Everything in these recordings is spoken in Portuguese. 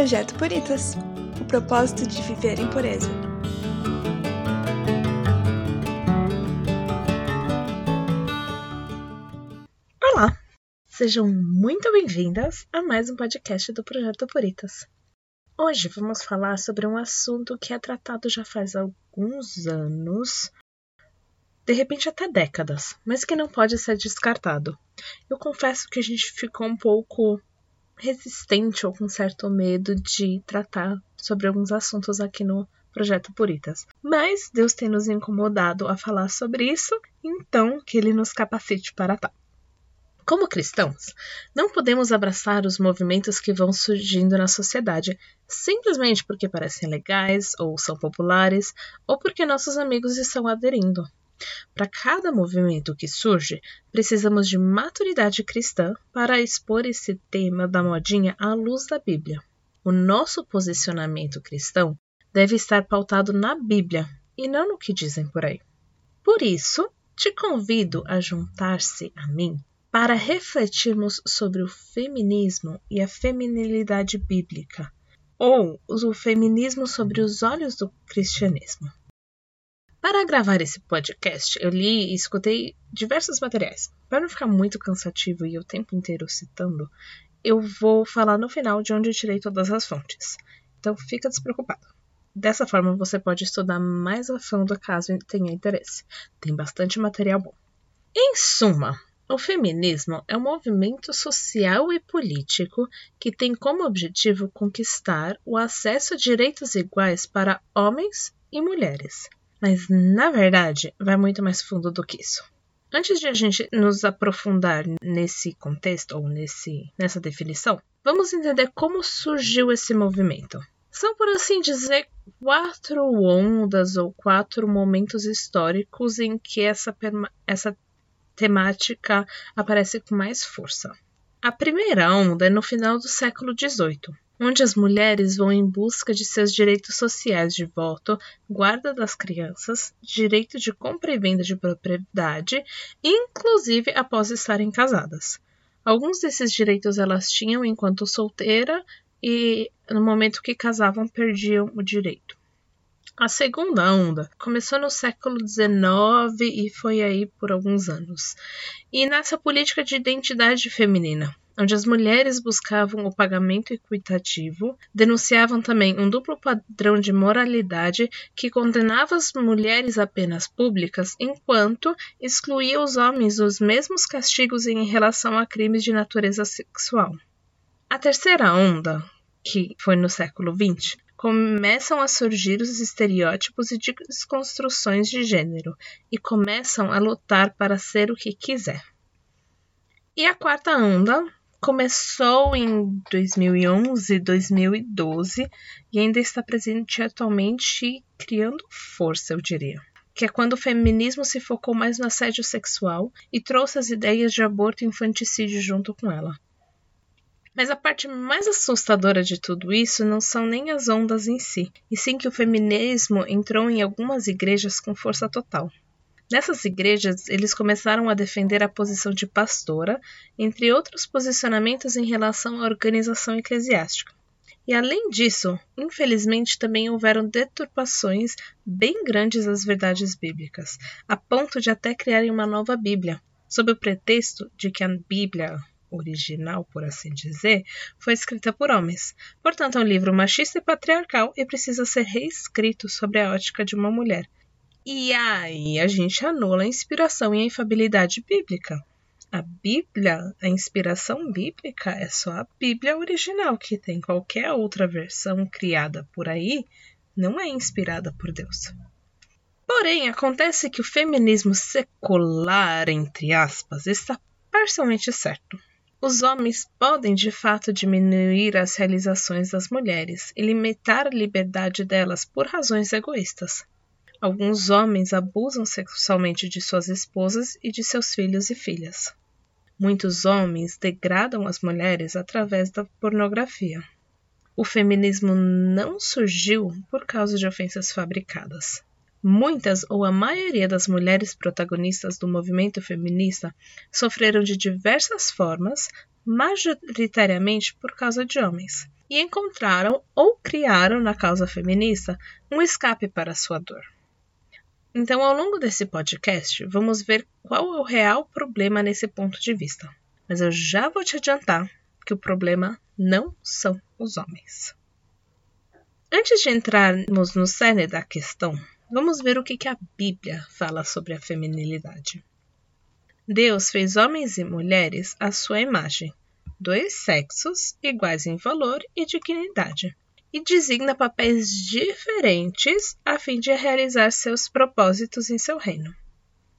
Projeto Puritas o propósito de viver em pureza. Olá! Sejam muito bem-vindas a mais um podcast do Projeto Puritas. Hoje vamos falar sobre um assunto que é tratado já faz alguns anos, de repente até décadas, mas que não pode ser descartado. Eu confesso que a gente ficou um pouco resistente ou com certo medo de tratar sobre alguns assuntos aqui no Projeto Puritas. Mas Deus tem nos incomodado a falar sobre isso, então que Ele nos capacite para tal. Como cristãos, não podemos abraçar os movimentos que vão surgindo na sociedade simplesmente porque parecem legais ou são populares ou porque nossos amigos estão aderindo. Para cada movimento que surge, precisamos de maturidade cristã para expor esse tema da modinha à luz da Bíblia. O nosso posicionamento cristão deve estar pautado na Bíblia e não no que dizem por aí. Por isso, te convido a juntar-se a mim para refletirmos sobre o feminismo e a feminilidade bíblica, ou o feminismo sobre os olhos do cristianismo. Para gravar esse podcast, eu li e escutei diversos materiais. Para não ficar muito cansativo e o tempo inteiro citando, eu vou falar no final de onde eu tirei todas as fontes. Então fica despreocupado. Dessa forma você pode estudar mais a fundo caso tenha interesse. Tem bastante material bom. Em suma, o feminismo é um movimento social e político que tem como objetivo conquistar o acesso a direitos iguais para homens e mulheres. Mas, na verdade, vai muito mais fundo do que isso. Antes de a gente nos aprofundar nesse contexto ou nesse, nessa definição, vamos entender como surgiu esse movimento. São, por assim dizer, quatro ondas ou quatro momentos históricos em que essa, essa temática aparece com mais força. A primeira onda é no final do século XVIII, onde as mulheres vão em busca de seus direitos sociais de voto, guarda das crianças, direito de compra e venda de propriedade, inclusive após estarem casadas. Alguns desses direitos elas tinham enquanto solteira e no momento que casavam perdiam o direito. A segunda onda começou no século XIX e foi aí por alguns anos. E nessa política de identidade feminina, onde as mulheres buscavam o pagamento equitativo, denunciavam também um duplo padrão de moralidade que condenava as mulheres apenas públicas, enquanto excluía os homens dos mesmos castigos em relação a crimes de natureza sexual. A terceira onda, que foi no século XX, começam a surgir os estereótipos e desconstruções de gênero e começam a lutar para ser o que quiser. E a quarta onda começou em 2011, 2012 e ainda está presente atualmente criando força, eu diria. Que é quando o feminismo se focou mais no assédio sexual e trouxe as ideias de aborto e infanticídio junto com ela. Mas a parte mais assustadora de tudo isso não são nem as ondas em si, e sim que o feminismo entrou em algumas igrejas com força total. Nessas igrejas, eles começaram a defender a posição de pastora, entre outros posicionamentos em relação à organização eclesiástica. E além disso, infelizmente também houveram deturpações bem grandes das verdades bíblicas, a ponto de até criarem uma nova Bíblia, sob o pretexto de que a Bíblia original, por assim dizer, foi escrita por homens. Portanto, é um livro machista e patriarcal e precisa ser reescrito sobre a ótica de uma mulher. E aí a gente anula a inspiração e a infabilidade bíblica. A Bíblia, a inspiração bíblica é só a Bíblia original, que tem qualquer outra versão criada por aí, não é inspirada por Deus. Porém, acontece que o feminismo secular, entre aspas, está parcialmente certo. Os homens podem de fato diminuir as realizações das mulheres e limitar a liberdade delas por razões egoístas. Alguns homens abusam sexualmente de suas esposas e de seus filhos e filhas. Muitos homens degradam as mulheres através da pornografia. O feminismo não surgiu por causa de ofensas fabricadas. Muitas ou a maioria das mulheres protagonistas do movimento feminista sofreram de diversas formas, majoritariamente por causa de homens, e encontraram ou criaram na causa feminista um escape para sua dor. Então, ao longo desse podcast, vamos ver qual é o real problema nesse ponto de vista. Mas eu já vou te adiantar que o problema não são os homens. Antes de entrarmos no cerne da questão, Vamos ver o que, a Bíblia fala sobre a feminilidade. Deus fez homens e mulheres à sua imagem, dois sexos iguais em valor e dignidade, e designa papéis diferentes a fim de realizar seus propósitos em seu reino.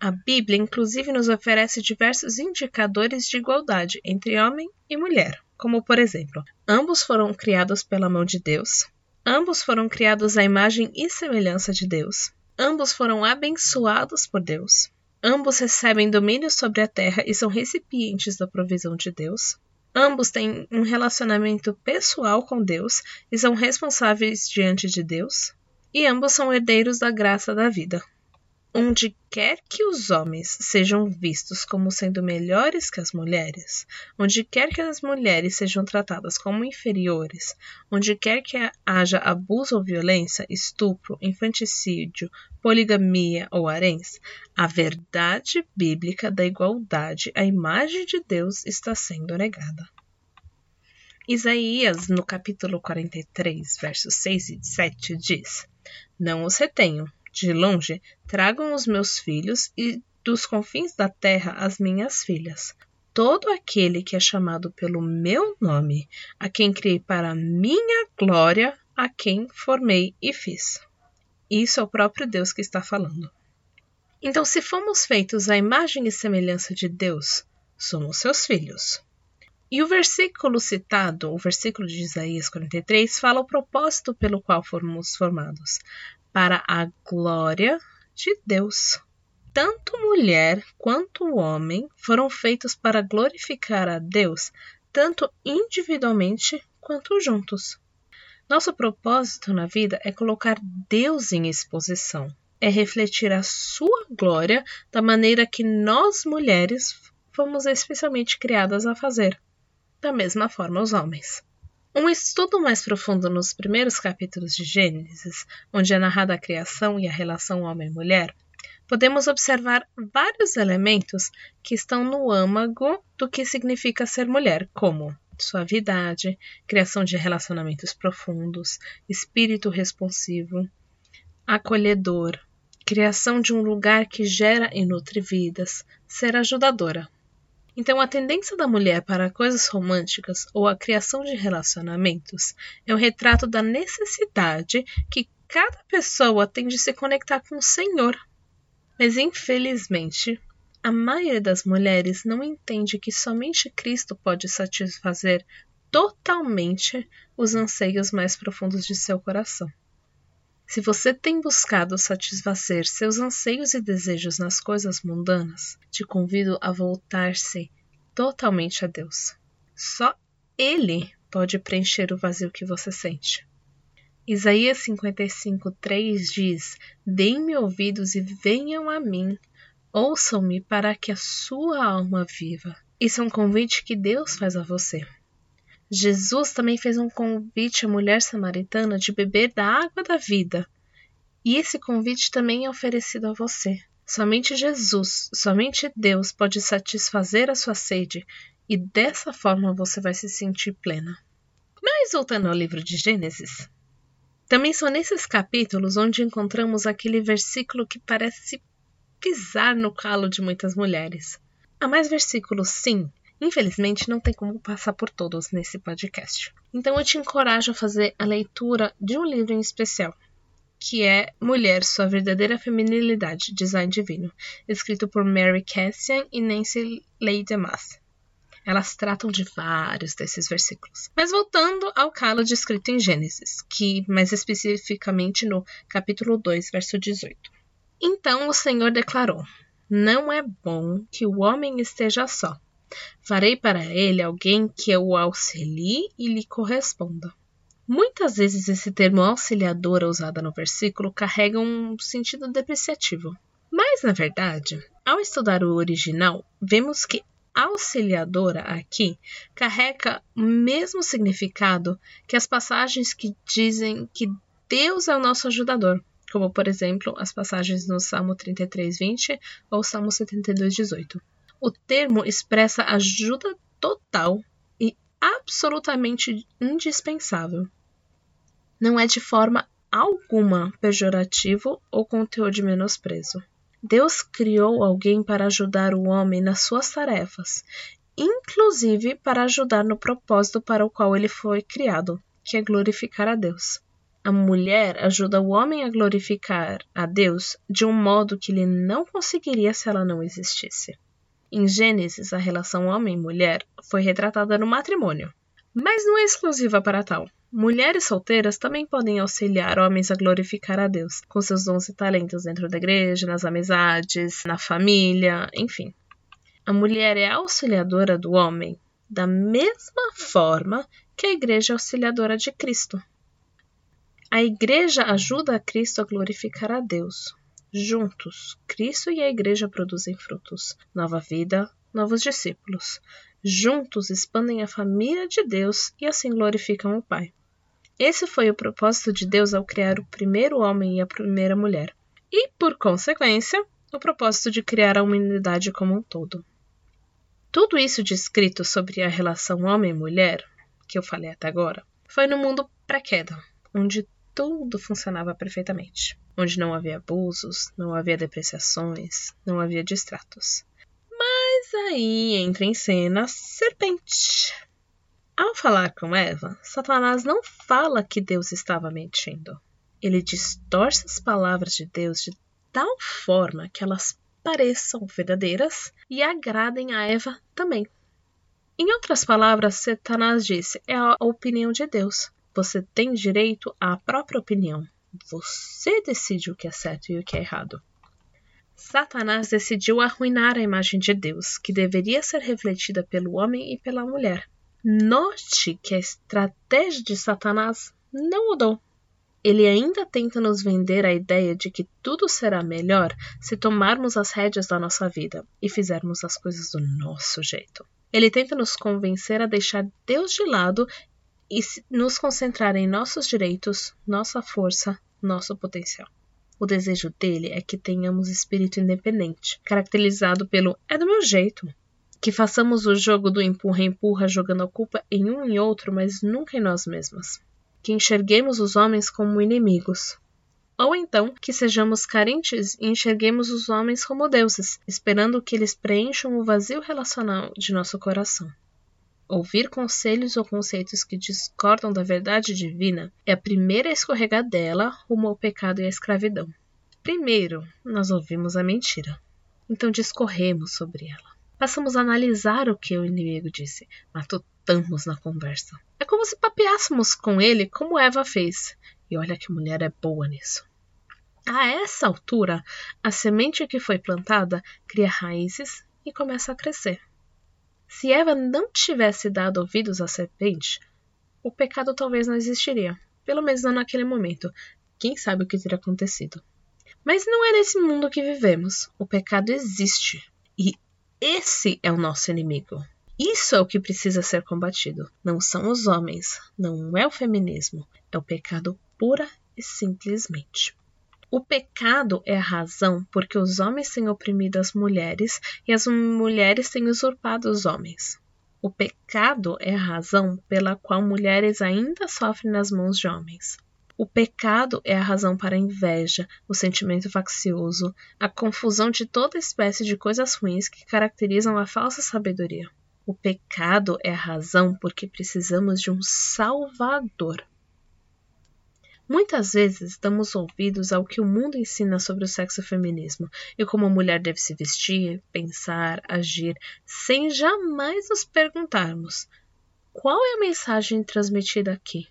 A Bíblia, inclusive, nos oferece diversos indicadores de igualdade entre homem e mulher, como, por exemplo, ambos foram criados pela mão de Deus, Ambos foram criados à imagem e semelhança de Deus. Ambos foram abençoados por Deus. Ambos recebem domínio sobre a terra e são recipientes da provisão de Deus. Ambos têm um relacionamento pessoal com Deus e são responsáveis diante de Deus. E ambos são herdeiros da graça da vida onde quer que os homens sejam vistos como sendo melhores que as mulheres, onde quer que as mulheres sejam tratadas como inferiores, onde quer que haja abuso ou violência, estupro, infanticídio, poligamia ou haréns, a verdade bíblica da igualdade, a imagem de Deus está sendo negada. Isaías, no capítulo 43, versos 6 e 7, diz: Não os retenho, de longe, tragam os meus filhos e dos confins da terra as minhas filhas. Todo aquele que é chamado pelo meu nome, a quem criei para minha glória, a quem formei e fiz. Isso é o próprio Deus que está falando. Então, se fomos feitos à imagem e semelhança de Deus, somos seus filhos. E o versículo citado, o versículo de Isaías 43, fala o propósito pelo qual fomos formados, para a glória de Deus. Tanto mulher quanto homem foram feitos para glorificar a Deus, tanto individualmente quanto juntos. Nosso propósito na vida é colocar Deus em exposição, é refletir a sua glória da maneira que nós mulheres fomos especialmente criadas a fazer, da mesma forma os homens. Um estudo mais profundo nos primeiros capítulos de Gênesis, onde é narrada a criação e a relação homem-mulher, podemos observar vários elementos que estão no âmago do que significa ser mulher, como suavidade, criação de relacionamentos profundos, espírito responsivo, acolhedor, criação de um lugar que gera e nutre vidas, ser ajudadora. Então, a tendência da mulher para coisas românticas ou a criação de relacionamentos é um retrato da necessidade que cada pessoa tem de se conectar com o Senhor. Mas, infelizmente, a maioria das mulheres não entende que somente Cristo pode satisfazer totalmente os anseios mais profundos de seu coração. Se você tem buscado satisfazer seus anseios e desejos nas coisas mundanas, te convido a voltar-se totalmente a Deus. Só Ele pode preencher o vazio que você sente. Isaías 55:3 diz: Deem-me ouvidos e venham a mim, ouçam-me para que a sua alma viva. Isso é um convite que Deus faz a você. Jesus também fez um convite à mulher samaritana de beber da água da vida. E esse convite também é oferecido a você. Somente Jesus, somente Deus pode satisfazer a sua sede e dessa forma você vai se sentir plena. Mas voltando ao livro de Gênesis, também são nesses capítulos onde encontramos aquele versículo que parece pisar no calo de muitas mulheres. Há mais versículos, sim, Infelizmente, não tem como passar por todos nesse podcast. Então, eu te encorajo a fazer a leitura de um livro em especial, que é Mulher, Sua Verdadeira Feminilidade, Design Divino, escrito por Mary Cassian e Nancy Leigh DeMath. Elas tratam de vários desses versículos. Mas voltando ao calo descrito em Gênesis, que mais especificamente no capítulo 2, verso 18. Então o Senhor declarou: Não é bom que o homem esteja só. Farei para ele alguém que o auxilie e lhe corresponda. Muitas vezes esse termo auxiliadora usado no versículo carrega um sentido depreciativo. Mas, na verdade, ao estudar o original, vemos que auxiliadora aqui carrega o mesmo significado que as passagens que dizem que Deus é o nosso ajudador, como por exemplo as passagens no Salmo 33, 20 ou Salmo 72, 18. O termo expressa ajuda total e absolutamente indispensável. Não é de forma alguma pejorativo ou conteúdo de menosprezo. Deus criou alguém para ajudar o homem nas suas tarefas, inclusive para ajudar no propósito para o qual ele foi criado, que é glorificar a Deus. A mulher ajuda o homem a glorificar a Deus de um modo que ele não conseguiria se ela não existisse. Em Gênesis, a relação homem-mulher foi retratada no matrimônio, mas não é exclusiva para tal. Mulheres solteiras também podem auxiliar homens a glorificar a Deus, com seus dons e talentos dentro da igreja, nas amizades, na família, enfim. A mulher é auxiliadora do homem da mesma forma que a igreja é auxiliadora de Cristo. A igreja ajuda a Cristo a glorificar a Deus. Juntos, Cristo e a igreja produzem frutos, nova vida, novos discípulos. Juntos expandem a família de Deus e assim glorificam o Pai. Esse foi o propósito de Deus ao criar o primeiro homem e a primeira mulher, e, por consequência, o propósito de criar a humanidade como um todo. Tudo isso descrito sobre a relação homem-mulher, que eu falei até agora, foi no mundo pré-queda, onde tudo funcionava perfeitamente, onde não havia abusos, não havia depreciações, não havia distratos. Mas aí entra em cena a serpente. Ao falar com Eva, Satanás não fala que Deus estava mentindo. Ele distorce as palavras de Deus de tal forma que elas pareçam verdadeiras e agradem a Eva também. Em outras palavras, Satanás disse: é a opinião de Deus. Você tem direito à própria opinião. Você decide o que é certo e o que é errado. Satanás decidiu arruinar a imagem de Deus, que deveria ser refletida pelo homem e pela mulher. Note que a estratégia de Satanás não mudou. Ele ainda tenta nos vender a ideia de que tudo será melhor se tomarmos as rédeas da nossa vida e fizermos as coisas do nosso jeito. Ele tenta nos convencer a deixar Deus de lado e nos concentrar em nossos direitos, nossa força, nosso potencial. O desejo dele é que tenhamos espírito independente, caracterizado pelo é do meu jeito, que façamos o jogo do empurra-empurra jogando a culpa em um e outro, mas nunca em nós mesmas. Que enxerguemos os homens como inimigos. Ou então que sejamos carentes e enxerguemos os homens como deuses, esperando que eles preencham o vazio relacional de nosso coração. Ouvir conselhos ou conceitos que discordam da verdade divina é a primeira escorregadela rumo ao pecado e à escravidão. Primeiro, nós ouvimos a mentira, então discorremos sobre ela. Passamos a analisar o que o inimigo disse, matutamos na conversa. É como se papeássemos com ele como Eva fez. E olha que mulher é boa nisso. A essa altura, a semente que foi plantada cria raízes e começa a crescer. Se Eva não tivesse dado ouvidos à serpente, o pecado talvez não existiria, pelo menos não naquele momento. Quem sabe o que teria acontecido? Mas não é nesse mundo que vivemos. O pecado existe e esse é o nosso inimigo. Isso é o que precisa ser combatido. Não são os homens, não é o feminismo, é o pecado pura e simplesmente. O pecado é a razão porque os homens têm oprimido as mulheres e as mulheres têm usurpado os homens. O pecado é a razão pela qual mulheres ainda sofrem nas mãos de homens. O pecado é a razão para a inveja, o sentimento faccioso, a confusão de toda espécie de coisas ruins que caracterizam a falsa sabedoria. O pecado é a razão porque precisamos de um Salvador. Muitas vezes damos ouvidos ao que o mundo ensina sobre o sexo feminismo e como a mulher deve se vestir, pensar, agir, sem jamais nos perguntarmos qual é a mensagem transmitida aqui.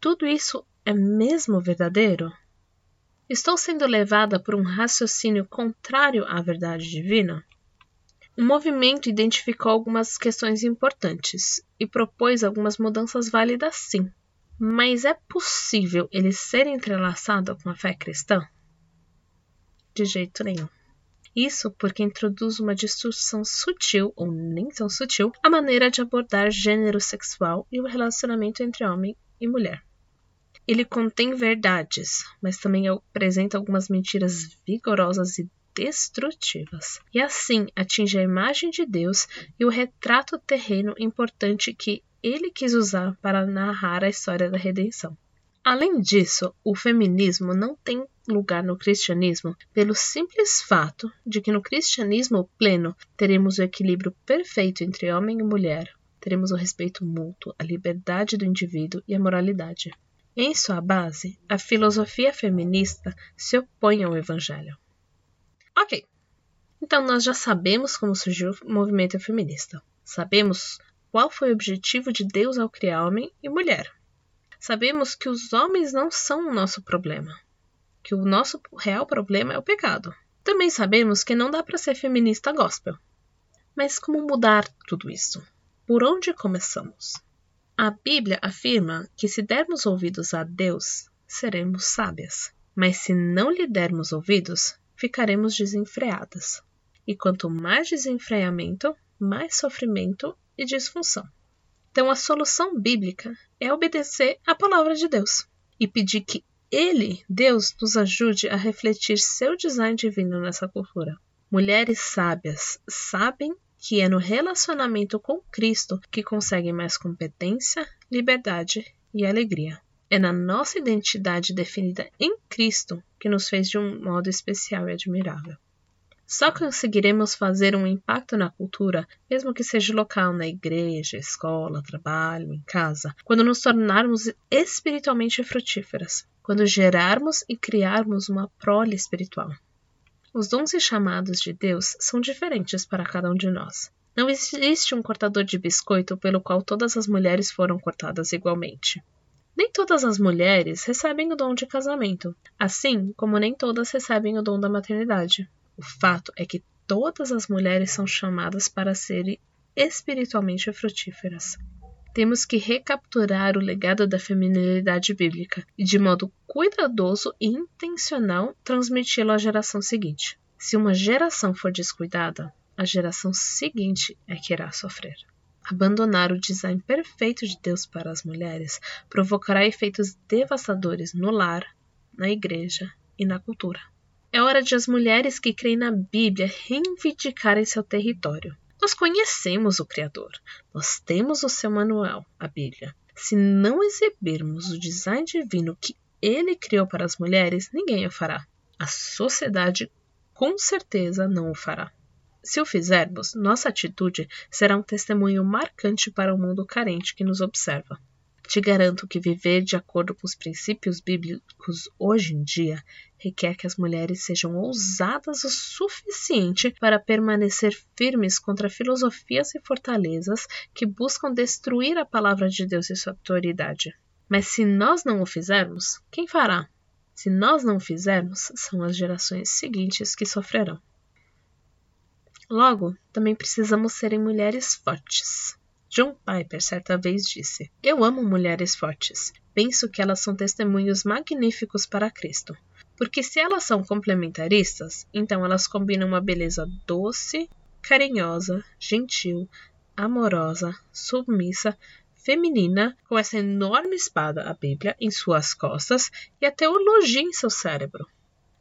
Tudo isso é mesmo verdadeiro? Estou sendo levada por um raciocínio contrário à verdade divina? O movimento identificou algumas questões importantes e propôs algumas mudanças válidas sim. Mas é possível ele ser entrelaçado com a fé cristã? De jeito nenhum. Isso porque introduz uma distorção sutil, ou nem tão sutil, a maneira de abordar gênero sexual e o relacionamento entre homem e mulher. Ele contém verdades, mas também apresenta algumas mentiras vigorosas e destrutivas, e assim atinge a imagem de Deus e o retrato terreno importante que ele quis usar para narrar a história da redenção. Além disso, o feminismo não tem lugar no cristianismo pelo simples fato de que no cristianismo pleno teremos o equilíbrio perfeito entre homem e mulher, teremos o respeito mútuo, a liberdade do indivíduo e a moralidade. Em sua base, a filosofia feminista se opõe ao evangelho. Ok, então nós já sabemos como surgiu o movimento feminista. Sabemos qual foi o objetivo de Deus ao criar homem e mulher. Sabemos que os homens não são o nosso problema, que o nosso real problema é o pecado. Também sabemos que não dá para ser feminista gospel. Mas como mudar tudo isso? Por onde começamos? A Bíblia afirma que se dermos ouvidos a Deus, seremos sábias. Mas se não lhe dermos ouvidos, ficaremos desenfreadas. E quanto mais desenfreamento, mais sofrimento e disfunção. Então, a solução bíblica é obedecer à palavra de Deus e pedir que Ele, Deus, nos ajude a refletir seu design divino nessa cultura. Mulheres sábias sabem que é no relacionamento com Cristo que conseguem mais competência, liberdade e alegria. É na nossa identidade definida em Cristo que nos fez de um modo especial e admirável. Só conseguiremos fazer um impacto na cultura, mesmo que seja local, na igreja, escola, trabalho, em casa, quando nos tornarmos espiritualmente frutíferas, quando gerarmos e criarmos uma prole espiritual. Os dons e chamados de Deus são diferentes para cada um de nós. Não existe um cortador de biscoito pelo qual todas as mulheres foram cortadas igualmente. Nem todas as mulheres recebem o dom de casamento, assim como nem todas recebem o dom da maternidade. O fato é que todas as mulheres são chamadas para serem espiritualmente frutíferas. Temos que recapturar o legado da feminilidade bíblica e, de modo cuidadoso e intencional, transmiti-lo à geração seguinte. Se uma geração for descuidada, a geração seguinte é que irá sofrer. Abandonar o design perfeito de Deus para as mulheres provocará efeitos devastadores no lar, na igreja e na cultura. É hora de as mulheres que creem na Bíblia reivindicarem seu território. Nós conhecemos o Criador, nós temos o seu manual, a Bíblia. Se não exibirmos o design divino que ele criou para as mulheres, ninguém o fará. A sociedade com certeza não o fará. Se o fizermos, nossa atitude será um testemunho marcante para o mundo carente que nos observa. Te garanto que viver de acordo com os princípios bíblicos hoje em dia requer que as mulheres sejam ousadas o suficiente para permanecer firmes contra filosofias e fortalezas que buscam destruir a palavra de Deus e sua autoridade. Mas se nós não o fizermos, quem fará? Se nós não o fizermos, são as gerações seguintes que sofrerão. Logo, também precisamos serem mulheres fortes. John Piper certa vez disse: Eu amo mulheres fortes. Penso que elas são testemunhos magníficos para Cristo. Porque se elas são complementaristas, então elas combinam uma beleza doce, carinhosa, gentil, amorosa, submissa, feminina, com essa enorme espada, a Bíblia, em suas costas e a teologia em seu cérebro.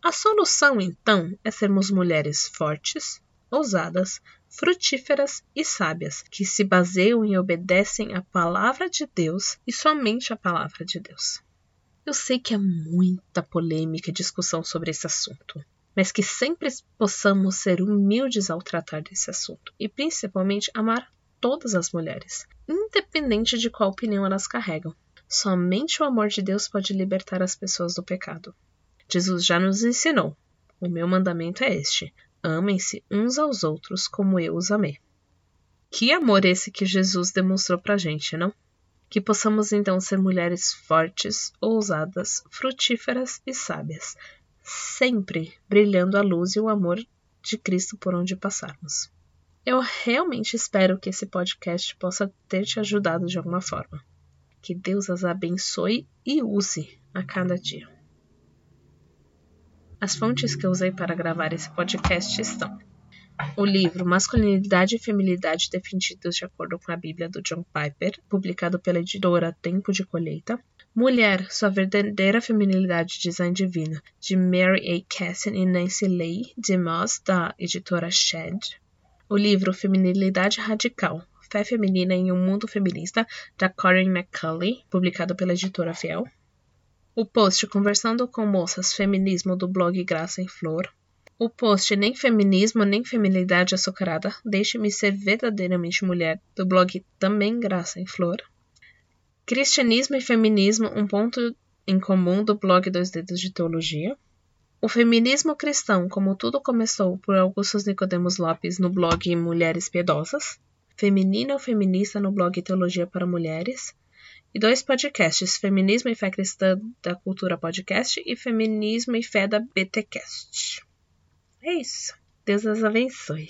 A solução, então, é sermos mulheres fortes, ousadas, frutíferas e sábias, que se baseiam e obedecem à palavra de Deus e somente à palavra de Deus. Eu sei que há muita polêmica e discussão sobre esse assunto, mas que sempre possamos ser humildes ao tratar desse assunto e principalmente amar todas as mulheres, independente de qual opinião elas carregam. Somente o amor de Deus pode libertar as pessoas do pecado. Jesus já nos ensinou. O meu mandamento é este: Amem-se uns aos outros como eu os amei. Que amor esse que Jesus demonstrou pra gente, não? Que possamos então ser mulheres fortes, ousadas, frutíferas e sábias, sempre brilhando a luz e o amor de Cristo por onde passarmos. Eu realmente espero que esse podcast possa ter te ajudado de alguma forma. Que Deus as abençoe e use a cada dia. As fontes que usei para gravar esse podcast estão o livro Masculinidade e Feminilidade Definidos de Acordo com a Bíblia, do John Piper, publicado pela editora Tempo de Colheita. Mulher, Sua Verdadeira Feminilidade Design Divina, de Mary A. Cassin e Nancy Leigh DeMoss, da editora Shed. O livro Feminilidade Radical, Fé Feminina em um Mundo Feminista, da Corinne McCulley, publicado pela editora Fiel. O post Conversando com Moças Feminismo do blog Graça em Flor. O post Nem Feminismo, Nem Feminilidade Açucarada, Deixe-me Ser Verdadeiramente Mulher, do blog Também Graça em Flor. Cristianismo e Feminismo, um ponto em comum, do blog Dois Dedos de Teologia. O feminismo cristão, como tudo começou, por Augustus Nicodemos Lopes, no blog Mulheres Piedosas. Feminina ou Feminista, no blog Teologia para Mulheres. E dois podcasts, Feminismo e Fé Cristã da Cultura Podcast e Feminismo e Fé da BTcast. É isso. Deus as abençoe.